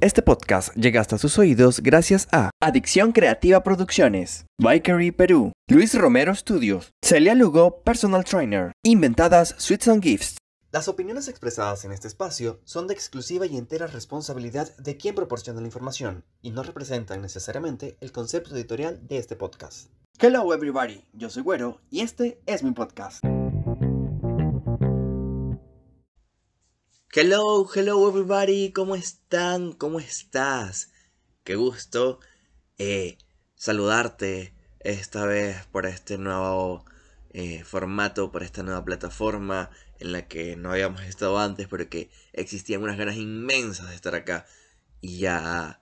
Este podcast llega hasta sus oídos gracias a Adicción Creativa Producciones, Bikery Perú, Luis Romero Studios, Celia Lugo Personal Trainer, Inventadas Sweets and Gifts. Las opiniones expresadas en este espacio son de exclusiva y entera responsabilidad de quien proporciona la información y no representan necesariamente el concepto editorial de este podcast. Hello everybody, yo soy Güero y este es mi podcast. Hello, hello everybody, ¿cómo están? ¿Cómo estás? Qué gusto eh, saludarte esta vez por este nuevo eh, formato, por esta nueva plataforma en la que no habíamos estado antes, pero que existían unas ganas inmensas de estar acá. Y ya,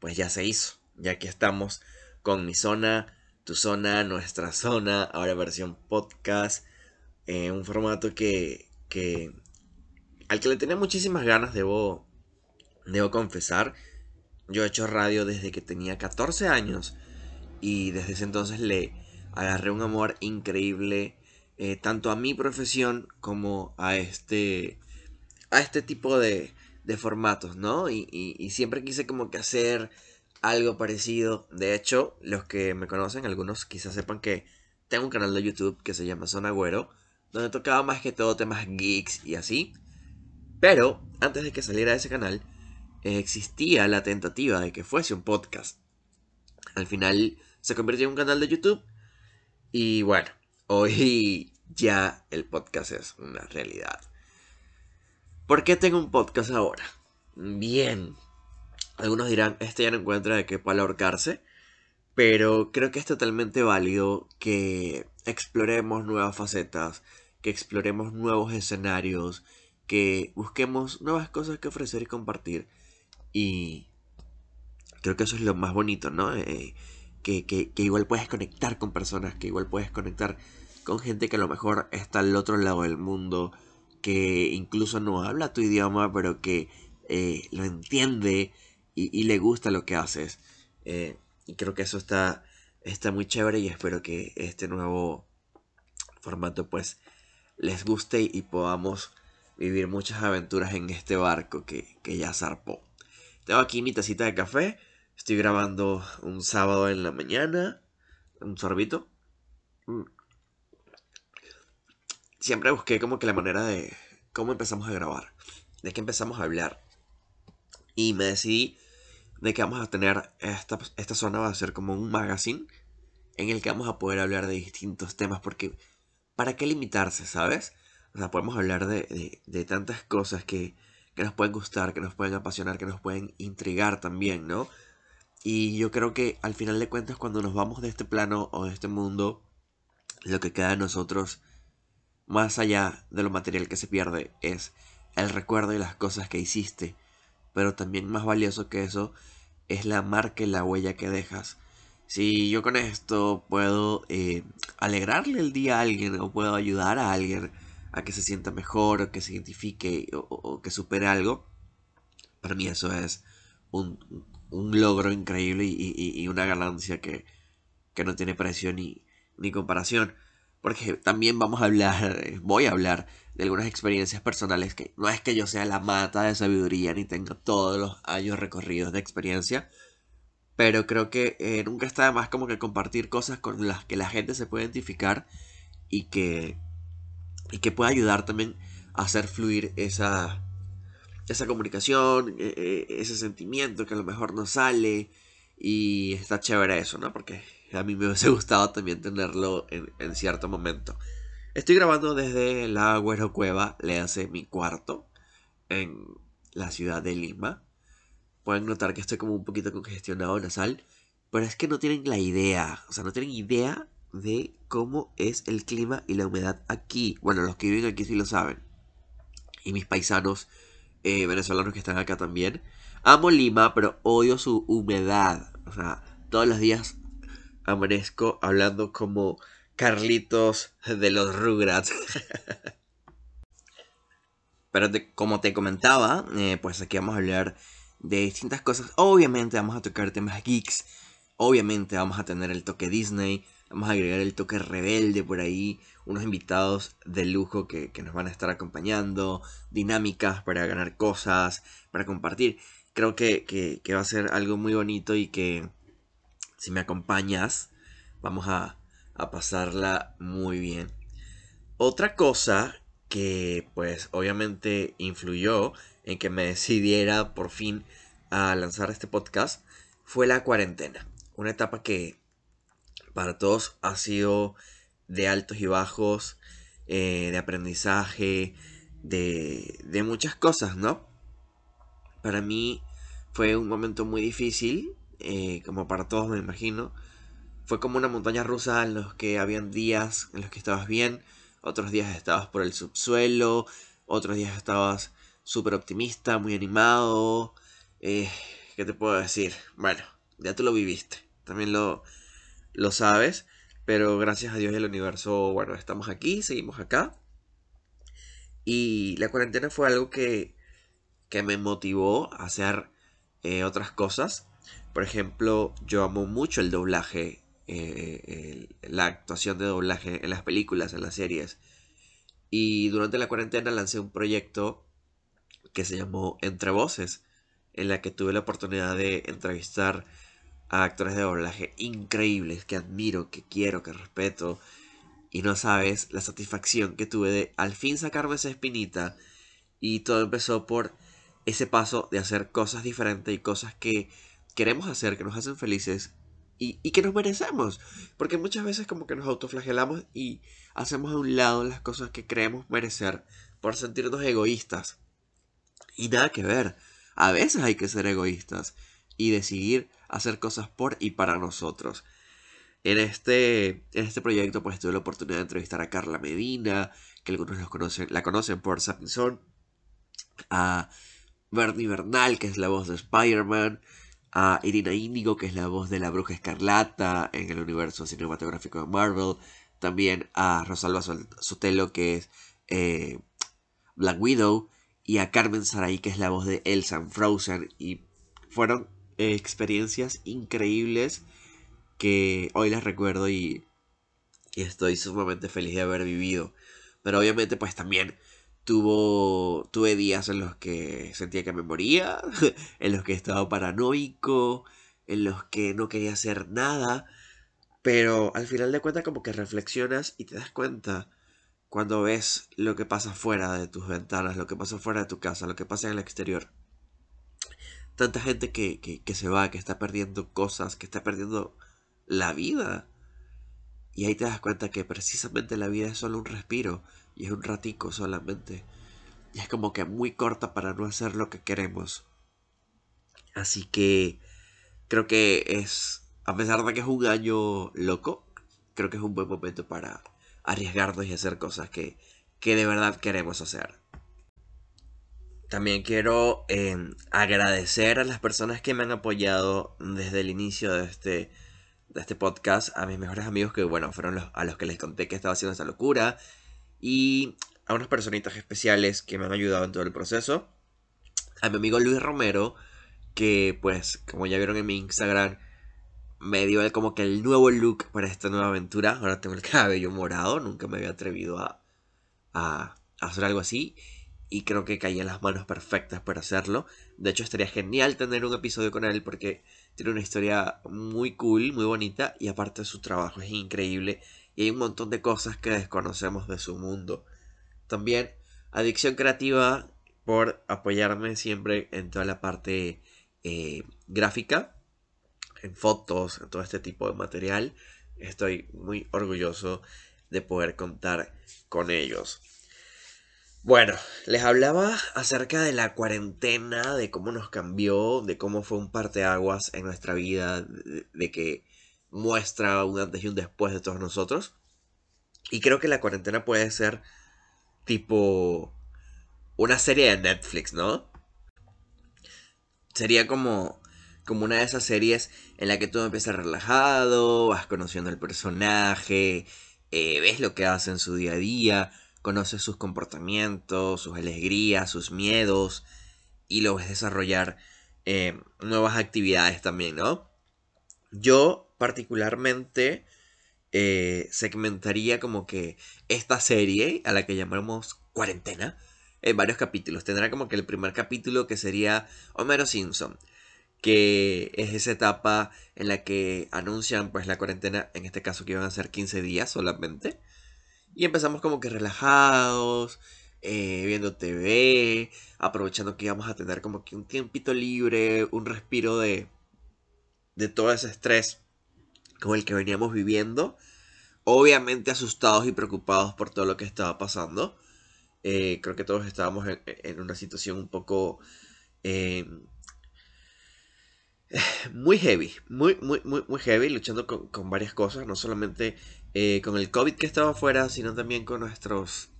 pues ya se hizo, ya que estamos con mi zona, tu zona, nuestra zona, ahora versión podcast, eh, un formato que, que al que le tenía muchísimas ganas, debo, debo confesar. Yo he hecho radio desde que tenía 14 años y desde ese entonces le agarré un amor increíble eh, tanto a mi profesión como a este, a este tipo de, formatos, ¿no? Y, y, siempre quise como que hacer algo parecido. De hecho, los que me conocen, algunos quizás sepan que tengo un canal de YouTube que se llama Zona Agüero, donde tocaba más que todo temas geeks y así. Pero antes de que saliera ese canal, existía la tentativa de que fuese un podcast. Al final se convirtió en un canal de YouTube. Y bueno, hoy ya el podcast es una realidad. ¿Por qué tengo un podcast ahora? Bien. Algunos dirán, este ya no encuentra de qué palo ahorcarse. Pero creo que es totalmente válido que exploremos nuevas facetas, que exploremos nuevos escenarios, que busquemos nuevas cosas que ofrecer y compartir. Y creo que eso es lo más bonito, ¿no? Eh, que, que, igual puedes conectar con personas, que igual puedes conectar con gente que a lo mejor está al otro lado del mundo, que incluso no habla tu idioma, pero que eh, lo entiende y, le gusta lo que haces. Eh, y creo que eso está, está muy chévere y espero que este nuevo formato pues les guste y podamos vivir muchas aventuras en este barco que, ya zarpó. Tengo aquí mi tacita de café. Estoy grabando un sábado en la mañana. Un sorbito. Mm. Siempre busqué como que la manera de cómo empezamos a grabar. De qué empezamos a hablar. Y me decidí de que vamos a tener esta, esta zona va a ser como un magazine en el que vamos a poder hablar de distintos temas porque ¿para qué limitarse, sabes? O podemos hablar de, de, tantas cosas que, que, nos pueden gustar, que nos pueden apasionar, que nos pueden intrigar también, ¿no? Y yo creo que al final de cuentas cuando nos vamos de este plano o de este mundo, lo que queda de nosotros, más allá de lo material que se pierde, es el recuerdo y las cosas que hiciste. Pero también más valioso que eso es la marca y la huella que dejas. Si yo con esto puedo eh, alegrarle el día a alguien o puedo ayudar a alguien, a que se sienta mejor o que se identifique o, que supere algo, para mí eso es un, logro increíble y, una ganancia que, no tiene precio ni, ni comparación. Porque también vamos a hablar, voy a hablar de algunas experiencias personales que no es que yo sea la mata de sabiduría ni tenga todos los años recorridos de experiencia, pero creo que eh, nunca está de más como que compartir cosas con las que la gente se puede identificar y que y que pueda ayudar también a hacer fluir esa, esa comunicación, e, e, ese sentimiento que a lo mejor no sale y está chévere eso, ¿no? Porque a mí me hubiese gustado también tenerlo en, cierto momento. Estoy grabando desde la Güero Cueva, le hace mi cuarto, en la ciudad de Lima. Pueden notar que estoy como un poquito congestionado nasal, pero es que no tienen la idea, o sea, no tienen idea de cómo es el clima y la humedad aquí. Bueno, los que viven aquí sí lo saben. Y mis paisanos eh, venezolanos que están acá también. Amo Lima, pero odio su humedad. O sea, todos los días amanezco hablando como Carlitos de los Rugrats. pero como te comentaba, eh, pues aquí vamos a hablar de distintas cosas. Obviamente vamos a tocar temas geeks. Obviamente vamos a tener el toque Disney. Vamos a agregar el toque rebelde por ahí, unos invitados de lujo que, nos van a estar acompañando, dinámicas para ganar cosas, para compartir. creo que, que, va a ser algo muy bonito y que si me acompañas, vamos a, a pasarla muy bien. Otra cosa que pues obviamente influyó en que me decidiera por fin a lanzar este podcast fue la cuarentena. Una etapa que para todos ha sido de altos y bajos, eh, de aprendizaje, de, de muchas cosas, ¿no? Para mí fue un momento muy difícil, eh, como para todos me imagino. Fue como una montaña rusa en los que habían días en los que estabas bien, otros días estabas por el subsuelo, otros días estabas súper optimista, muy animado. Eh, ¿Qué te puedo decir? Bueno, ya tú lo viviste, también lo, lo sabes, pero gracias a Dios y universo, bueno, estamos aquí, seguimos acá. Y la cuarentena fue algo que, que me motivó a hacer eh, otras cosas. Por ejemplo, yo amo mucho el doblaje, eh, la actuación de doblaje en las películas, en las series. Y durante la cuarentena lancé un proyecto que se llamó Entre Voces, en la que tuve la oportunidad de entrevistar a actores de doblaje increíbles que admiro, que quiero, que respeto. Y no sabes la satisfacción que tuve de al fin sacarme esa espinita. Y todo empezó por ese paso de hacer cosas diferentes y cosas que queremos hacer, que nos hacen felices y, que nos merecemos. Porque muchas veces como que nos autoflagelamos y hacemos a un lado las cosas que creemos merecer por sentirnos egoístas. Y nada que ver. A veces hay que ser egoístas y decidir hacer cosas por y para nosotros. En este, en este proyecto pues tuve la oportunidad de entrevistar a Carla Medina, que algunos los conocen, la conocen por Sapinson, a Bernie Bernal, que es la voz de Spider-Man, a Irina Índigo, que es la voz de la Bruja Escarlata en el universo cinematográfico de Marvel, también a Rosalba Sotelo, que es eh, Black Widow, y a Carmen Saray, que es la voz de Elsa en Frozen, y fueron experiencias increíbles que hoy las recuerdo y, y estoy sumamente feliz de haber vivido. Pero obviamente pues también Tuvo, tuve días en los que sentía que me moría, en los que estaba paranoico, en los que no quería hacer nada, pero al final de cuentas como que reflexionas y te das cuenta cuando ves lo que pasa fuera de tus ventanas, lo que pasa fuera de tu casa, lo que pasa en el exterior. Tanta gente que, que, se va, que está perdiendo cosas, que está perdiendo la vida. Y ahí te das cuenta que precisamente la vida es solo un respiro y es un ratico solamente. Y es como que muy corta para no hacer lo que queremos. Así que creo que es, a pesar de que es un año loco, creo que es un buen momento para arriesgarnos y hacer cosas que, que de verdad queremos hacer. También quiero em, agradecer a las personas que me han apoyado desde el inicio de este, de este podcast, a mis mejores amigos que, bueno, fueron los, a los que les conté que estaba haciendo esta locura, y a unas personitas especiales que me han ayudado en todo el proceso. A mi amigo Luis Romero, que pues como ya vieron en mi Instagram, me dio como que el nuevo look para esta nueva aventura. Ahora tengo el cabello morado, nunca me había atrevido a, a, hacer algo así. Y creo que caí en las manos perfectas para hacerlo. De hecho, estaría genial tener un episodio con él porque tiene una historia muy cool, muy bonita. Y aparte su trabajo es increíble y hay un montón de cosas que desconocemos de su mundo. También Adicción Creativa por apoyarme siempre en toda la parte eh, gráfica, en fotos, en todo este tipo de material. Estoy muy orgulloso de poder contar con ellos. Bueno, les hablaba acerca de la cuarentena, de cómo nos cambió, de cómo fue un parteaguas en nuestra vida, de que muestra un antes y un después de todos nosotros. Y creo que la cuarentena puede ser tipo una serie de Netflix, ¿no? Sería como, como una de esas series en la que todo empieza relajado, vas conociendo al personaje, eh, ves lo que hace en su día a día, conoces sus comportamientos, sus alegrías, sus miedos, y lo ves desarrollar eh, nuevas actividades también, ¿no? Yo particularmente eh, segmentaría como que esta serie, a la que llamamos cuarentena, en varios capítulos. Tendrá como que el primer capítulo que sería Homero Simpson, que es esa etapa en la que anuncian pues la cuarentena, en este caso que iban a ser 15 días solamente. Y empezamos como que relajados, eh, viendo TV, aprovechando que íbamos a tener como que un tiempito libre, un respiro de, de todo ese estrés con el que veníamos viviendo. Obviamente asustados y preocupados por todo lo que estaba pasando. Eh, creo que todos estábamos en, una situación un poco eh, muy heavy, muy, muy, muy, muy heavy, luchando con, varias cosas, no solamente eh, con el COVID que estaba afuera, sino también con nuestros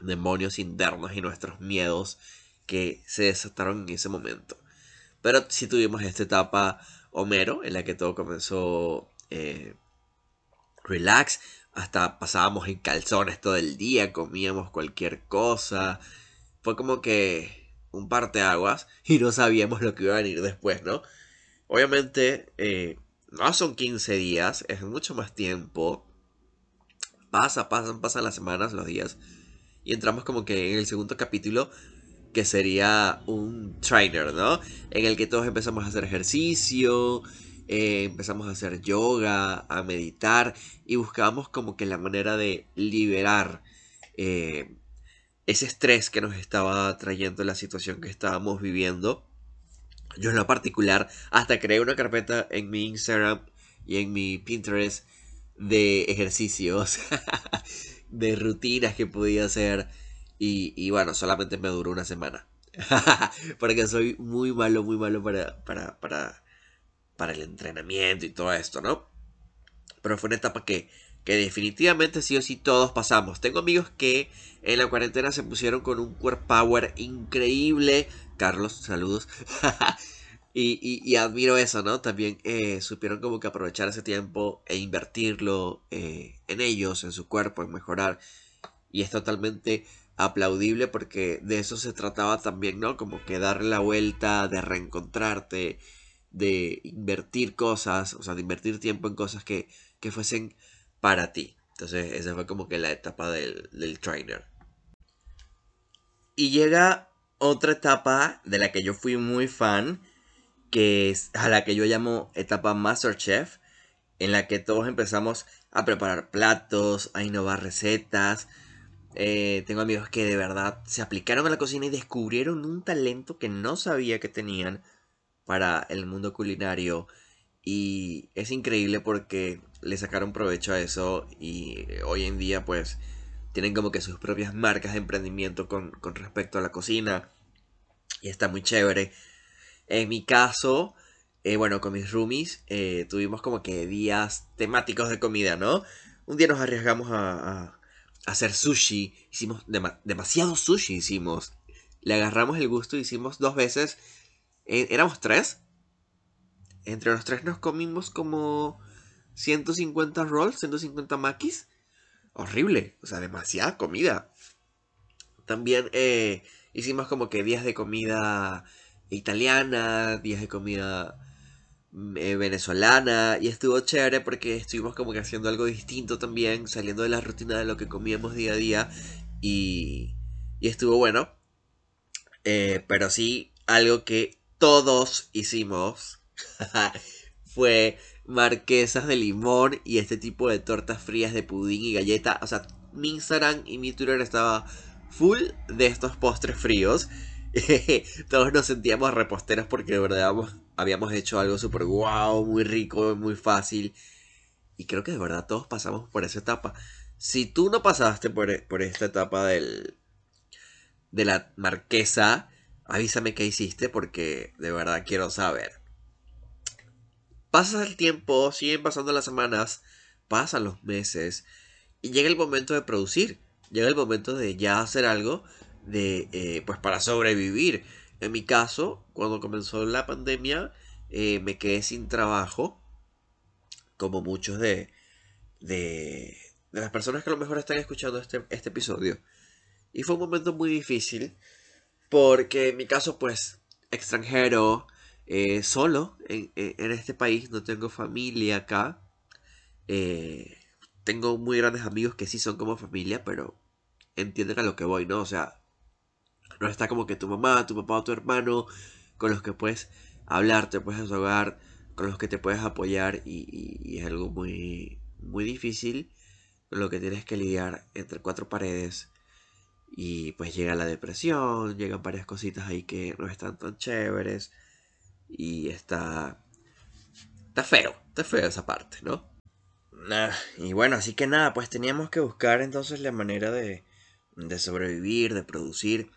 demonios internos y nuestros miedos que se desataron en ese momento. Pero sí tuvimos esta etapa Homero, en la que todo comenzó relax, hasta pasábamos en calzones todo el día, comíamos cualquier cosa. Fue como que un aguas y no sabíamos lo que iba a venir después, ¿no? Obviamente, eh, no son 15 días, es mucho más tiempo. Pasa, pasan, pasan las semanas, los días. Y entramos como que en el segundo capítulo, que sería un trainer, ¿no? En el que todos empezamos a hacer ejercicio, eh, empezamos a hacer yoga, a meditar y buscábamos como que la manera de liberar eh, ese estrés que nos estaba trayendo la situación que estábamos viviendo. Yo en lo particular hasta creé una carpeta en mi Instagram y en mi Pinterest de ejercicios, de rutinas que podía hacer y, bueno, solamente me duró una semana. Porque soy muy malo, muy malo para, para, para para el entrenamiento y todo esto, ¿no? Pero fue una etapa que, que definitivamente sí o sí todos pasamos. Tengo amigos que en la cuarentena se pusieron con un core power increíble. Carlos, saludos. y, admiro eso, ¿no? También eh, supieron como que aprovechar ese tiempo e invertirlo eh, en ellos, en su cuerpo, en mejorar. Y es totalmente aplaudible porque de eso se trataba también, ¿no? Como que darle la vuelta, de reencontrarte, de invertir cosas, o sea, de invertir tiempo en cosas que, fuesen para ti. Entonces, esa fue como que la etapa del, trainer. Y llega otra etapa de la que yo fui muy fan, que es a la que yo llamo etapa Masterchef, en la que todos empezamos a preparar platos, a innovar recetas. Eh, tengo amigos que de verdad se aplicaron a la cocina y descubrieron un talento que no sabía que tenían para el mundo culinario y es increíble porque le sacaron provecho a eso y hoy en día pues tienen como que sus propias marcas de emprendimiento con, respecto a la cocina y está muy chévere. En mi caso, eh, bueno, con mis roomies eh, tuvimos como que días temáticos de comida, ¿no? Un día nos arriesgamos a, hacer sushi, hicimos demasiado sushi, hicimos. Le agarramos el gusto, hicimos dos veces eh, éramos tres. Entre los tres nos comimos como 150 rolls, 150 maquis. Horrible, o sea, demasiada comida. También eh, hicimos como que días de comida italiana, días de comida mm, eh, venezolana y estuvo chévere porque estuvimos como que haciendo algo distinto también, saliendo de la rutina de lo que comíamos día a día y, estuvo bueno. pero sí, algo que todos hicimos fue marquesas de limón y este tipo de tortas frías de pudín y galleta. O sea, mi Instagram y mi Twitter estaba full de estos postres fríos. todos nos sentíamos reposteros porque de verdad habíamos hecho algo súper guau, muy rico, muy fácil. Y creo que de verdad todos pasamos por esa etapa. Si tú no pasaste por, por esta etapa del, de la marquesa, avísame qué hiciste porque de verdad quiero saber. Pasa el tiempo, siguen pasando las semanas, pasan los meses y llega el momento de producir. Llega el momento de ya hacer algo de eh, pues para sobrevivir. En mi caso, cuando comenzó la pandemia, eh, me quedé sin trabajo, como muchos de, de, de, las personas que a lo mejor están escuchando este, este episodio. Y fue un momento muy difícil porque en mi caso, pues, extranjero, eh, solo en, este país, no tengo familia acá. Tengo muy grandes amigos que sí son como familia, pero entienden a lo que voy, ¿no? O sea, No está como que tu mamá, tu papá o tu hermano con los que puedes hablar, te puedes desahogar, con los que te puedes apoyar y, es algo muy, muy difícil con lo que tienes que lidiar entre cuatro paredes y pues llega la depresión, llegan varias cositas ahí que no están tan chéveres y está... Está feo, está feo esa parte, ¿no? Y bueno, así que nada, pues teníamos que buscar entonces la manera de, de sobrevivir, de producir.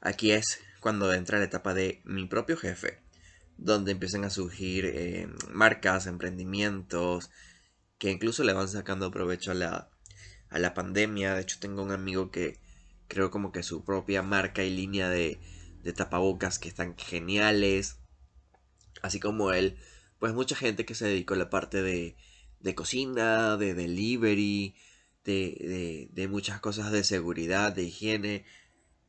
Aquí es cuando entra la etapa de mi propio jefe, donde empiezan a surgir eh, marcas, emprendimientos, que incluso le van sacando provecho a la, a la pandemia. De hecho, tengo un amigo que creo como que su propia marca y línea de, de tapabocas que están geniales. Así como él, pues mucha gente que se dedicó a la parte de, de cocina, de delivery, de, de, de muchas cosas de seguridad, de higiene.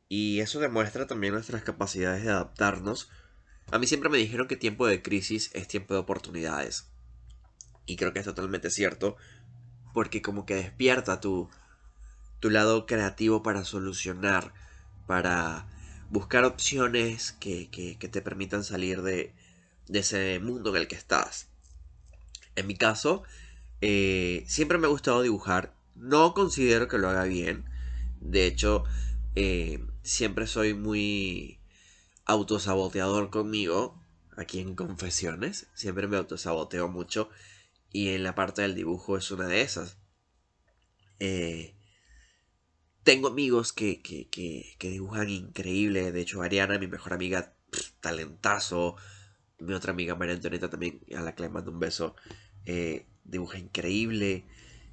Y eso demuestra también nuestras capacidades de adaptarnos a mí siempre me dijeron que tiempo de crisis es tiempo de oportunidades. Y creo que es totalmente cierto. Porque como que despierta tu, tu lado creativo para solucionar. Para buscar opciones que, te permitan salir de, de, ese mundo en el que estás. En mi caso, eh, siempre me ha gustado dibujar. No considero que lo haga bien. De hecho, eh, siempre soy muy autosaboteador conmigo, aquí en Confesiones. Siempre me autosaboteo mucho. Y en la parte del dibujo es una de esas. Eh, tengo amigos que, dibujan increíble. De hecho, Ariana, mi mejor amiga, talentazo. Mi otra amiga María Antonieta también, a la que le mando un beso, eh, dibuja increíble.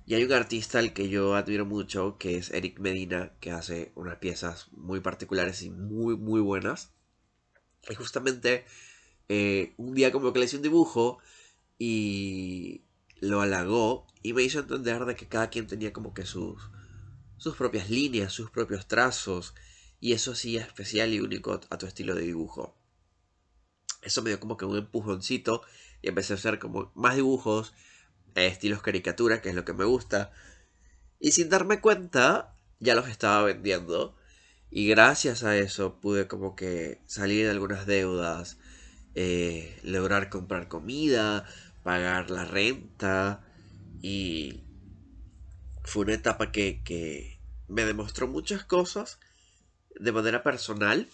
Y hay un artista al que yo admiro mucho, que es Eric Medina, que hace unas piezas muy particulares y muy, muy buenas. Y justamente eh, un día como que le hice un dibujo y lo halagó y me hizo entender de que cada quien tenía como que sus, sus propias líneas, sus propios trazos y eso hacía especial y único a tu estilo de dibujo. Eso me dio como que un empujoncito y empecé a hacer como más dibujos, eh, estilos caricatura, que es lo que me gusta. Y sin darme cuenta, ya los estaba vendiendo. Y gracias a eso pude como que salir de algunas deudas, eh, lograr comprar comida, pagar la renta. Y fue una etapa que, que me demostró muchas cosas de manera personal,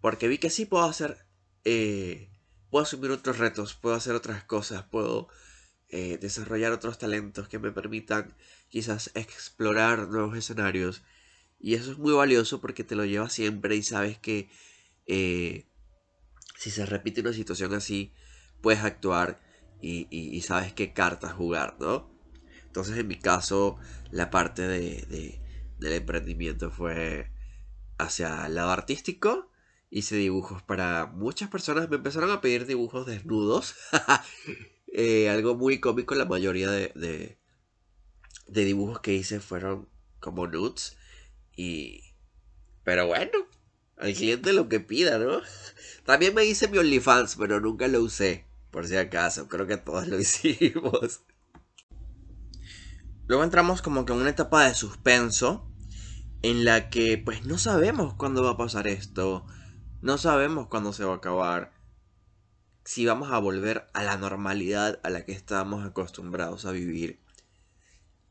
porque vi que sí puedo hacer, eh, puedo asumir otros retos, puedo hacer otras cosas, puedo eh, desarrollar otros talentos que me permitan quizás explorar nuevos escenarios y eso es muy valioso porque te lo llevas siempre y sabes que eh, si se repite una situación así, puedes actuar y, sabes qué cartas jugar, ¿no? Entonces en mi caso, la parte de, del emprendimiento fue hacia el lado artístico. Hice dibujos para muchas personas. Me empezaron a pedir dibujos desnudos. Eh, algo muy cómico. La mayoría de, de, de dibujos que hice fueron como nudes. Y. Pero bueno, al cliente lo que pida, ¿no? También me hice mi OnlyFans, pero nunca lo usé. Por si acaso, creo que todos lo hicimos. Luego entramos como que en una etapa de suspenso. En la que pues no sabemos cuándo va a pasar esto. No sabemos cuándo se va a acabar. Si vamos a volver a la normalidad a la que estábamos acostumbrados a vivir.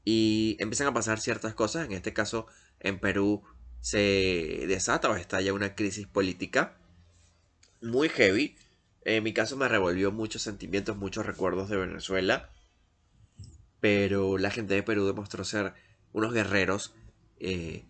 Y empiezan a pasar ciertas cosas. En este caso, en Perú se desata o estalla una crisis política muy heavy. En mi caso me revolvió muchos sentimientos, muchos recuerdos de Venezuela. Pero la gente de Perú demostró ser unos guerreros eh,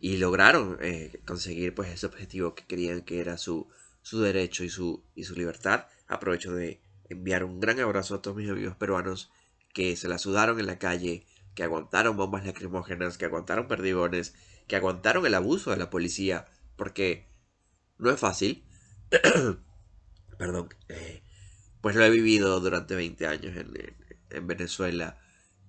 y lograron eh, conseguir pues ese objetivo que querían que era su, su derecho y su, y su libertad. Aprovecho de enviar un gran abrazo a todos mis amigos peruanos que se la sudaron en la calle, que aguantaron bombas lacrimógenas, que aguantaron perdigones, que aguantaron el abuso de la policía, porque no es fácil. Perdón. Eh, pues lo he vivido durante 20 años en, en, Venezuela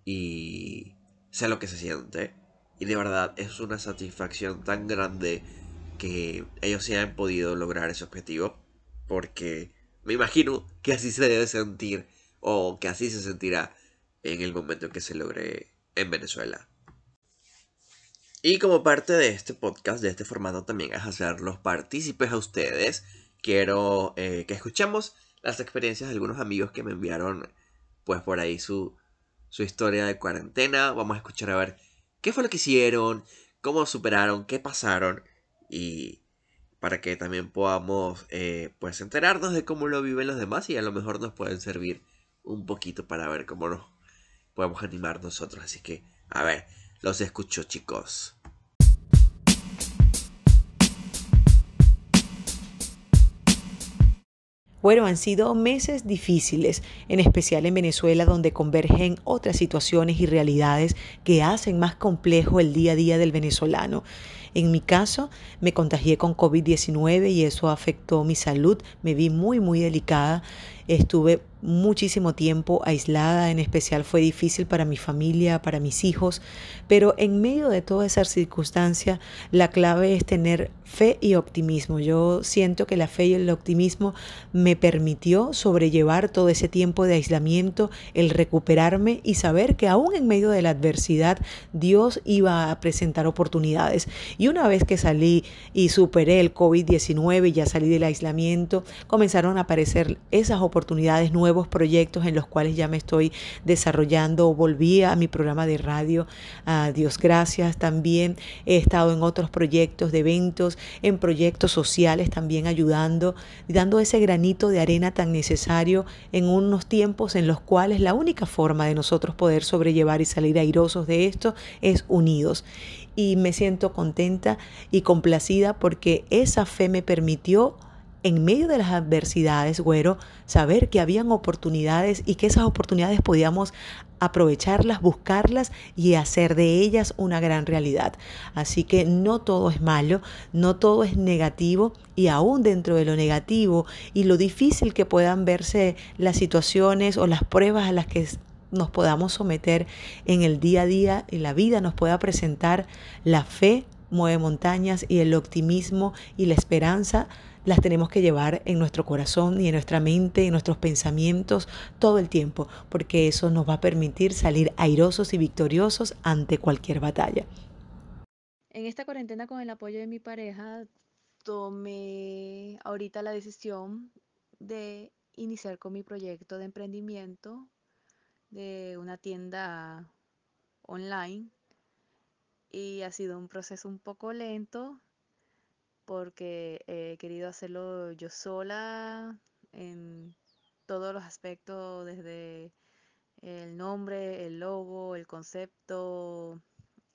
y sé lo que se siente. Y de verdad es una satisfacción tan grande que ellos se hayan podido lograr ese objetivo. Porque me imagino que así se debe sentir o que así se sentirá en el momento en que se logre en Venezuela. Y como parte de este podcast, de este formato, también es hacerlos partícipes a ustedes. Quiero eh, que escuchemos las experiencias de algunos amigos que me enviaron, pues por ahí su, su historia de cuarentena. Vamos a escuchar a ver qué fue lo que hicieron, cómo superaron, qué pasaron y para que también podamos eh, pues enterarnos de cómo lo viven los demás y a lo mejor nos pueden servir un poquito para ver cómo nos podemos animar nosotros. Así que, a ver, los escucho chicos. Bueno, han sido meses difíciles, en especial en Venezuela, donde convergen otras situaciones y realidades que hacen más complejo el día a día del venezolano. En mi caso, me contagié con COVID-19 y eso afectó mi salud, me vi muy, muy delicada, estuve muchísimo tiempo aislada, en especial fue difícil para mi familia, para mis hijos, pero en medio de toda esa circunstancia, la clave es tener fe y optimismo. Yo siento que la fe y el optimismo me permitió sobrellevar todo ese tiempo de aislamiento, el recuperarme y saber que aún en medio de la adversidad Dios iba a presentar oportunidades. Y una vez que salí y superé el COVID-19 y ya salí del aislamiento, comenzaron a aparecer esas oportunidades nuevas nuevos proyectos en los cuales ya me estoy desarrollando. Volví a mi programa de radio, Dios gracias. También he estado en otros proyectos de eventos, en proyectos sociales también ayudando, dando ese granito de arena tan necesario en unos tiempos en los cuales la única forma de nosotros poder sobrellevar y salir airosos de esto es unidos y me siento contenta y complacida porque esa fe me permitió en medio de las adversidades, güero, saber que habían oportunidades y que esas oportunidades podíamos aprovecharlas, buscarlas y hacer de ellas una gran realidad. Así que no todo es malo, no todo es negativo y aún dentro de lo negativo y lo difícil que puedan verse las situaciones o las pruebas a las que nos podamos someter en el día a día y la vida nos pueda presentar, la fe mueve montañas y el optimismo y la esperanza las tenemos que llevar en nuestro corazón y en nuestra mente, en nuestros pensamientos todo el tiempo, porque eso nos va a permitir salir airosos y victoriosos ante cualquier batalla. En esta cuarentena con el apoyo de mi pareja, tomé ahorita la decisión de iniciar con mi proyecto de emprendimiento de una tienda online y ha sido un proceso un poco lento porque he querido hacerlo yo sola en todos los aspectos, desde el nombre, el logo, el concepto,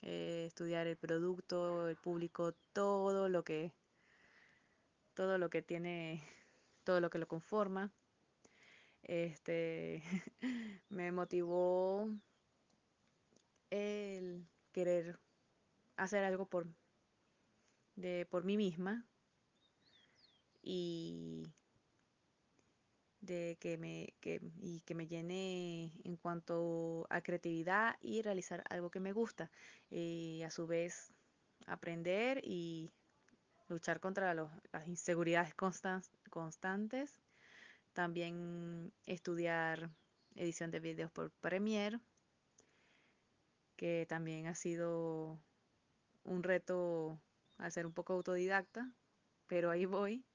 eh, estudiar el producto, el público, todo lo que todo lo que tiene, todo lo que lo conforma. Este me motivó el querer hacer algo por de por mí misma y de que me, que, y que me llene en cuanto a creatividad y realizar algo que me gusta. Y a su vez aprender y luchar contra las inseguridades constantes. También estudiar edición de videos por Premiere, que también ha sido un reto al ser un poco autodidacta, pero ahí voy.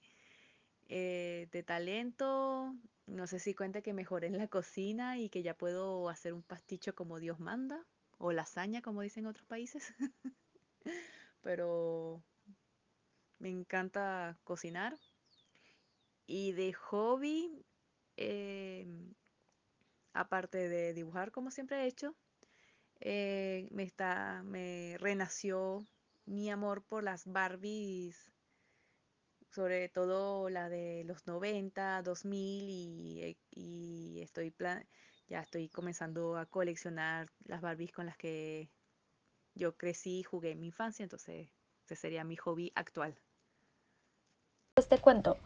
Eh, de talento, no sé si cuenta que mejoré en la cocina y que ya puedo hacer un pasticho como Dios manda, o lasaña como dicen otros países. pero me encanta cocinar. Y de hobby, em, aparte de dibujar como siempre he hecho, eh, me, está, me renació mi amor por las Barbies, sobre todo la de los 90, 2000 y, y estoy plan ya estoy comenzando a coleccionar las Barbies con las que yo crecí y jugué en mi infancia, entonces ese sería mi hobby actual. Pues te cuento,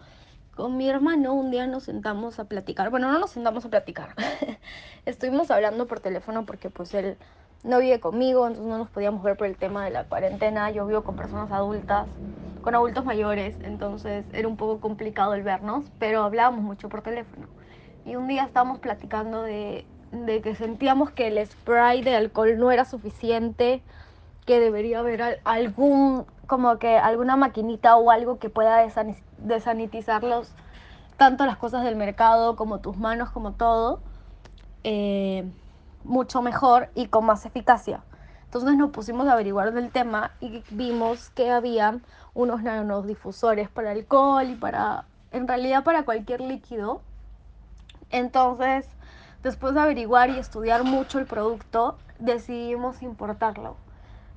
con mi hermano un día nos sentamos a platicar, bueno, no nos sentamos a platicar, estuvimos hablando por teléfono porque pues él no vive conmigo, entonces no nos podíamos ver por el tema de la cuarentena. Yo vivo con personas adultas, con adultos mayores, entonces era un poco complicado el vernos, pero hablábamos mucho por teléfono. Y un día estábamos platicando de, de que sentíamos que el spray de alcohol no era suficiente que debería haber algún, como que alguna maquinita o algo que pueda desanitizar los, tanto las cosas del mercado como tus manos, como todo, eh, mucho mejor y con más eficacia. Entonces nos pusimos a averiguar del tema y vimos que había unos nanodifusores para alcohol y para, en realidad para cualquier líquido. Entonces, después de averiguar y estudiar mucho el producto, decidimos importarlo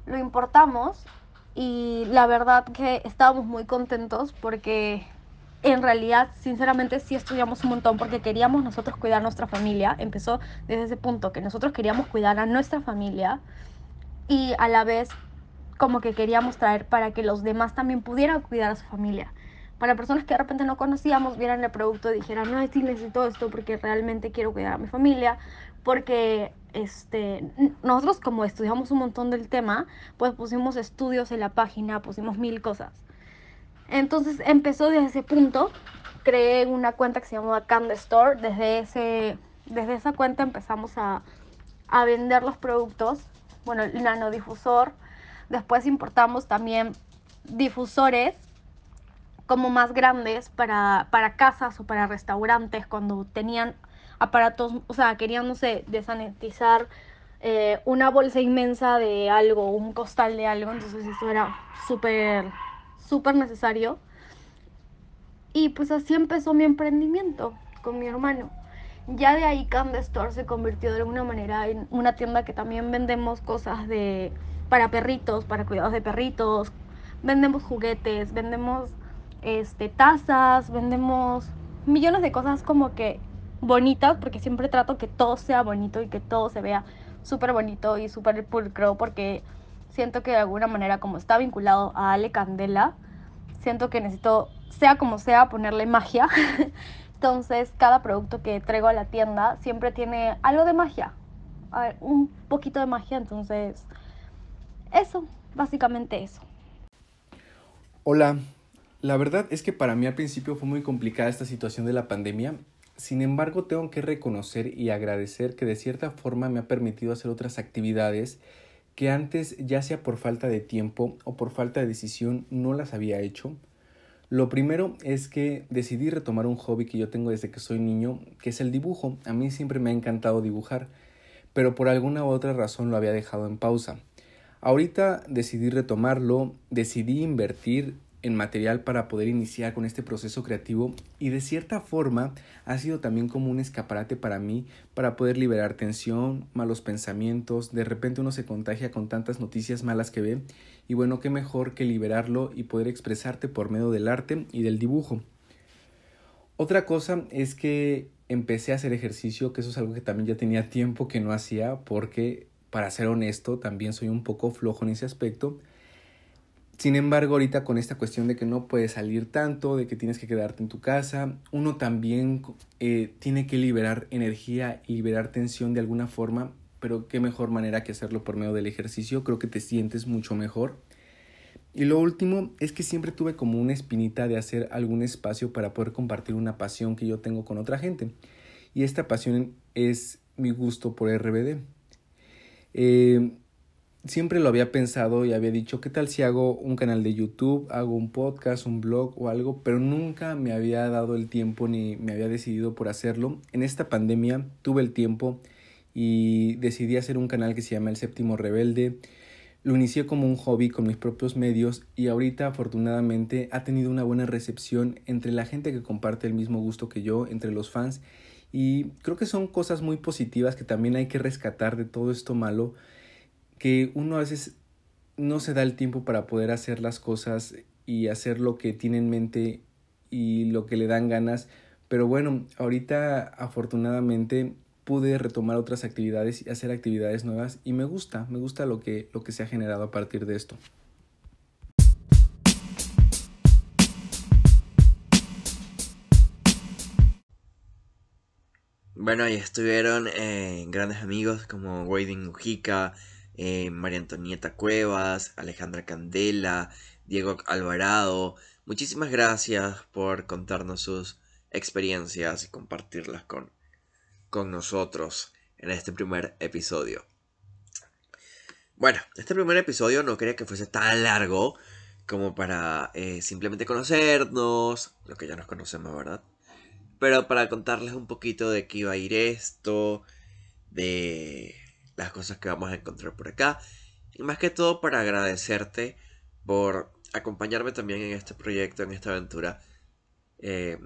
lo importamos y la verdad que estábamos muy contentos porque en realidad, sinceramente, sí estudiamos un montón porque queríamos nosotros cuidar a nuestra familia. Empezó desde ese punto que nosotros queríamos cuidar a nuestra familia y a la vez como que queríamos traer para que los demás también pudieran cuidar a su familia. Para personas que de repente no conocíamos, vieran el producto y dijeran, no, sí necesito esto porque realmente quiero cuidar a mi familia, porque este, nosotros como estudiamos un montón del tema, pues pusimos estudios en la página, pusimos mil cosas. Entonces empezó desde ese punto, creé una cuenta que se llamaba Cand Store, desde, ese, desde esa cuenta empezamos a, a vender los productos, bueno, el nanodifusor, después importamos también difusores como más grandes para, para casas o para restaurantes cuando tenían aparatos, o sea, querían, no sé, desanetizar eh, una bolsa inmensa de algo, un costal de algo, entonces eso era súper, súper necesario. Y pues así empezó mi emprendimiento con mi hermano. Ya de ahí Camp Store se convirtió de alguna manera en una tienda que también vendemos cosas de para perritos, para cuidados de perritos, vendemos juguetes, vendemos este tazas, vendemos millones de cosas como que bonitas, porque siempre trato que todo sea bonito y que todo se vea súper bonito y súper pulcro, porque siento que de alguna manera, como está vinculado a Ale Candela, siento que necesito, sea como sea, ponerle magia. Entonces, cada producto que traigo a la tienda siempre tiene algo de magia, un poquito de magia. Entonces, eso, básicamente eso. Hola, la verdad es que para mí al principio fue muy complicada esta situación de la pandemia sin embargo, tengo que reconocer y agradecer que de cierta forma me ha permitido hacer otras actividades que antes, ya sea por falta de tiempo o por falta de decisión, no las había hecho. Lo primero es que decidí retomar un hobby que yo tengo desde que soy niño, que es el dibujo. A mí siempre me ha encantado dibujar, pero por alguna u otra razón lo había dejado en pausa. Ahorita decidí retomarlo, decidí invertir en material para poder iniciar con este proceso creativo y de cierta forma ha sido también como un escaparate para mí para poder liberar tensión, malos pensamientos, de repente uno se contagia con tantas noticias malas que ve y bueno, qué mejor que liberarlo y poder expresarte por medio del arte y del dibujo. Otra cosa es que empecé a hacer ejercicio, que eso es algo que también ya tenía tiempo que no hacía porque para ser honesto también soy un poco flojo en ese aspecto sin embargo, ahorita con esta cuestión de que no puedes salir tanto, de que tienes que quedarte en tu casa, uno también eh, tiene que liberar energía liberar tensión de alguna forma, pero qué mejor manera que hacerlo por medio del ejercicio, creo que te sientes mucho mejor. Y lo último es que siempre tuve como una espinita de hacer algún espacio para poder compartir una pasión que yo tengo con otra gente. Y esta pasión es mi gusto por RBD. Eh, siempre lo había pensado y había dicho, ¿qué tal si hago un canal de YouTube, hago un podcast, un blog o algo? Pero nunca me había dado el tiempo ni me había decidido por hacerlo. En esta pandemia tuve el tiempo y decidí hacer un canal que se llama El Séptimo Rebelde. Lo inicié como un hobby con mis propios medios y ahorita afortunadamente ha tenido una buena recepción entre la gente que comparte el mismo gusto que yo, entre los fans y creo que son cosas muy positivas que también hay que rescatar de todo esto malo que uno a veces no se da el tiempo para poder hacer las cosas y hacer lo que tiene en mente y lo que le dan ganas. Pero bueno, ahorita afortunadamente pude retomar otras actividades y hacer actividades nuevas y me gusta, me gusta lo que, lo que se ha generado a partir de esto. Bueno, ahí estuvieron eh, grandes amigos como Wading Mujica, eh, María Antonieta Cuevas, Alejandra Candela, Diego Alvarado. Muchísimas gracias por contarnos sus experiencias y compartirlas con, con nosotros en este primer episodio. Bueno, este primer episodio no quería que fuese tan largo como para eh, simplemente conocernos, lo que ya nos conocemos, ¿verdad? Pero para contarles un poquito de qué iba a ir esto, de las cosas que vamos a encontrar por acá. Y más que todo para agradecerte por acompañarme también en este proyecto, en esta aventura. Eh,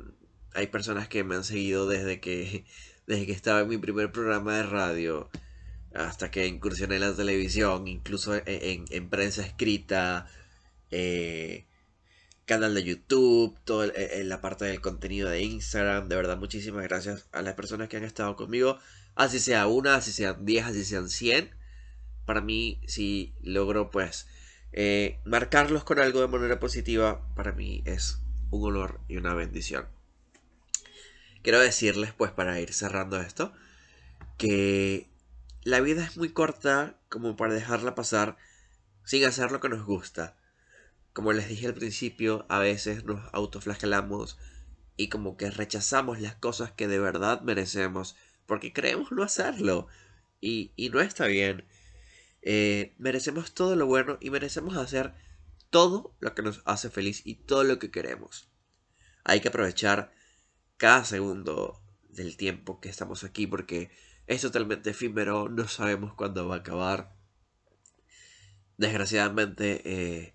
hay personas que me han seguido desde que, desde que estaba en mi primer programa de radio hasta que incursioné en la televisión, incluso en, prensa escrita, eh, canal de YouTube, toda eh, la parte del contenido de Instagram. De verdad, muchísimas gracias a las personas que han estado conmigo. Así sea una, así sean diez, así sean cien. Para mí, si logro pues eh, marcarlos con algo de manera positiva, para mí es un honor y una bendición. Quiero decirles, pues, para ir cerrando esto, que la vida es muy corta como para dejarla pasar sin hacer lo que nos gusta. Como les dije al principio, a veces nos autoflagelamos y como que rechazamos las cosas que de verdad merecemos porque creemos no hacerlo y, no está bien. Eh, merecemos todo lo bueno y merecemos hacer todo lo que nos hace feliz y todo lo que queremos. Hay que aprovechar cada segundo del tiempo que estamos aquí porque es totalmente efímero, no sabemos cuándo va a acabar. Desgraciadamente, eh,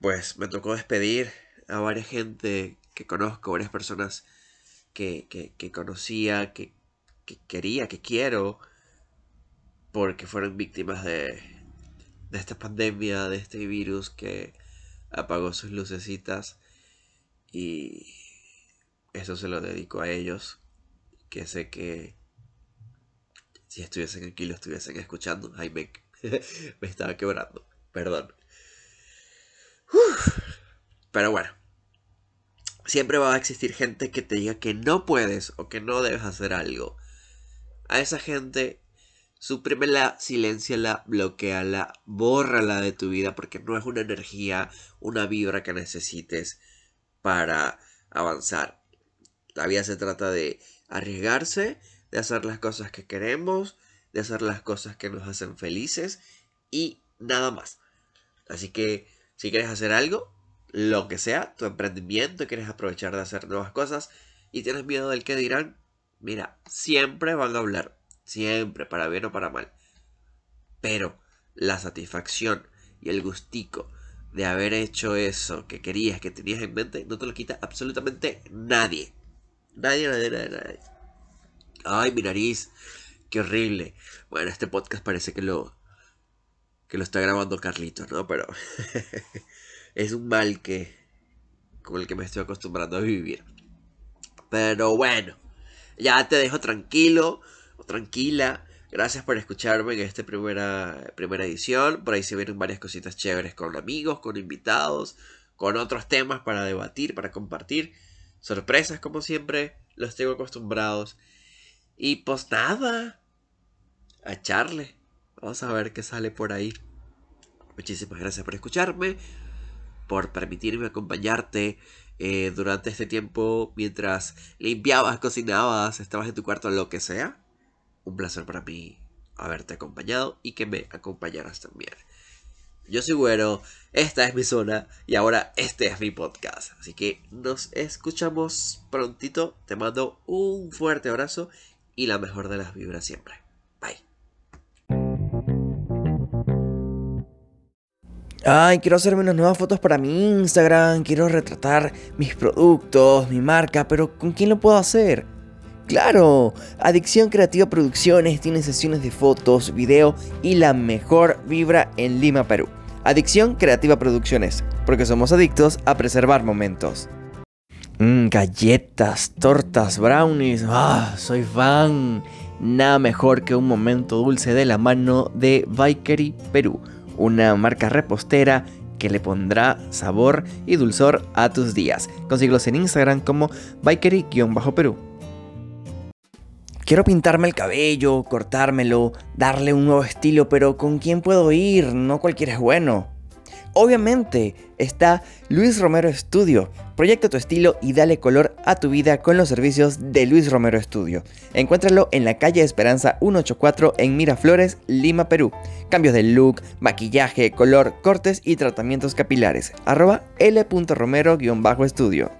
pues me tocó despedir a varias gente que conozco, varias personas que, que, conocía, que, que, quería, que quiero, porque fueron víctimas de, esta pandemia, de este virus que apagó sus lucecitas y eso se lo dedico a ellos, que sé que si estuviesen aquí lo estuviesen escuchando. Ay, me estaba quebrando. Perdón. Pero bueno. Siempre va a existir gente que te diga que no puedes o que no debes hacer algo. A esa gente, suprímela, silenciala, bloqueala, bórrala de tu vida porque no es una energía, una vibra que necesites para avanzar. La vida se trata de arriesgarse, de hacer las cosas que queremos, de hacer las cosas que nos hacen felices y nada más. Así que si quieres hacer algo, lo que sea, tu emprendimiento, quieres aprovechar de hacer nuevas cosas y tienes miedo del que dirán, mira, siempre van a hablar, siempre, para bien o para mal. Pero la satisfacción y el gustico de haber hecho eso que querías, que tenías en mente, no te lo quita absolutamente nadie. Nadie, nadie, nadie, nadie. Ay, mi nariz. Qué horrible. Bueno, este podcast parece que lo. que lo está grabando Carlitos, ¿no? Pero. es un mal que. con el que me estoy acostumbrando a vivir. Pero bueno. Ya te dejo tranquilo o tranquila. Gracias por escucharme en esta primera, primera edición. Por ahí se vienen varias cositas chéveres con amigos, con invitados, con otros temas para debatir, para compartir. Sorpresas como siempre, los tengo acostumbrados. Y pues nada, a echarle. Vamos a ver qué sale por ahí. Muchísimas gracias por escucharme, por permitirme acompañarte eh, durante este tiempo mientras limpiabas, cocinabas, estabas en tu cuarto, lo que sea. Un placer para mí haberte acompañado y que me acompañaras también. Yo soy Güero, esta es mi zona y ahora este es mi podcast. Así que nos escuchamos prontito. Te mando un fuerte abrazo y la mejor de las vibras siempre. Ay, quiero hacerme unas nuevas fotos para mi Instagram, quiero retratar mis productos, mi marca, pero ¿con quién lo puedo hacer? Claro, Adicción Creativa Producciones tiene sesiones de fotos, video y la mejor vibra en Lima, Perú. Adicción Creativa Producciones, porque somos adictos a preservar momentos. Mmm, galletas, tortas, brownies. Ah, soy fan. Nada mejor que un momento dulce de la mano de Bakery Perú, una marca repostera que le pondrá sabor y dulzor a tus días. Consíguelos en Instagram como Bakery-Perú. Quiero pintarme el cabello, cortármelo, darle un nuevo estilo, pero ¿con quién puedo ir? No cualquiera es bueno. Obviamente está Luis Romero Studio. Proyecta tu estilo y dale color a tu vida con los servicios de Luis Romero Studio. Encuéntralo en la calle Esperanza 184 en Miraflores, Lima, Perú. Cambios de look, maquillaje, color, cortes y tratamientos capilares. Arroba l.romero-estudio.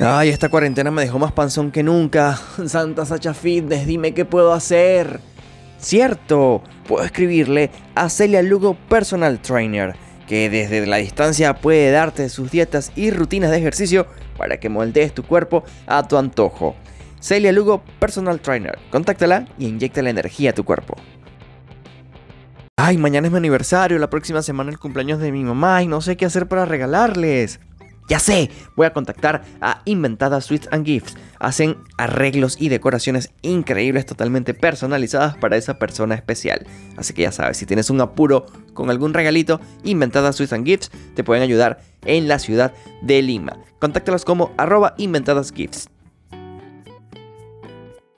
Ay, esta cuarentena me dejó más panzón que nunca. Santa Sacha Fitness, dime qué puedo hacer. Cierto, puedo escribirle a Celia Lugo Personal Trainer, que desde la distancia puede darte sus dietas y rutinas de ejercicio para que moldees tu cuerpo a tu antojo. Celia Lugo Personal Trainer, contáctala y inyecta la energía a tu cuerpo. Ay, mañana es mi aniversario, la próxima semana el cumpleaños de mi mamá y no sé qué hacer para regalarles. Ya sé, voy a contactar a Inventada Sweets and Gifts. Hacen arreglos y decoraciones increíbles totalmente personalizadas para esa persona especial. Así que ya sabes, si tienes un apuro con algún regalito, Inventada Sweets and Gifts te pueden ayudar en la ciudad de Lima. Contáctalos como arroba inventadasgifts.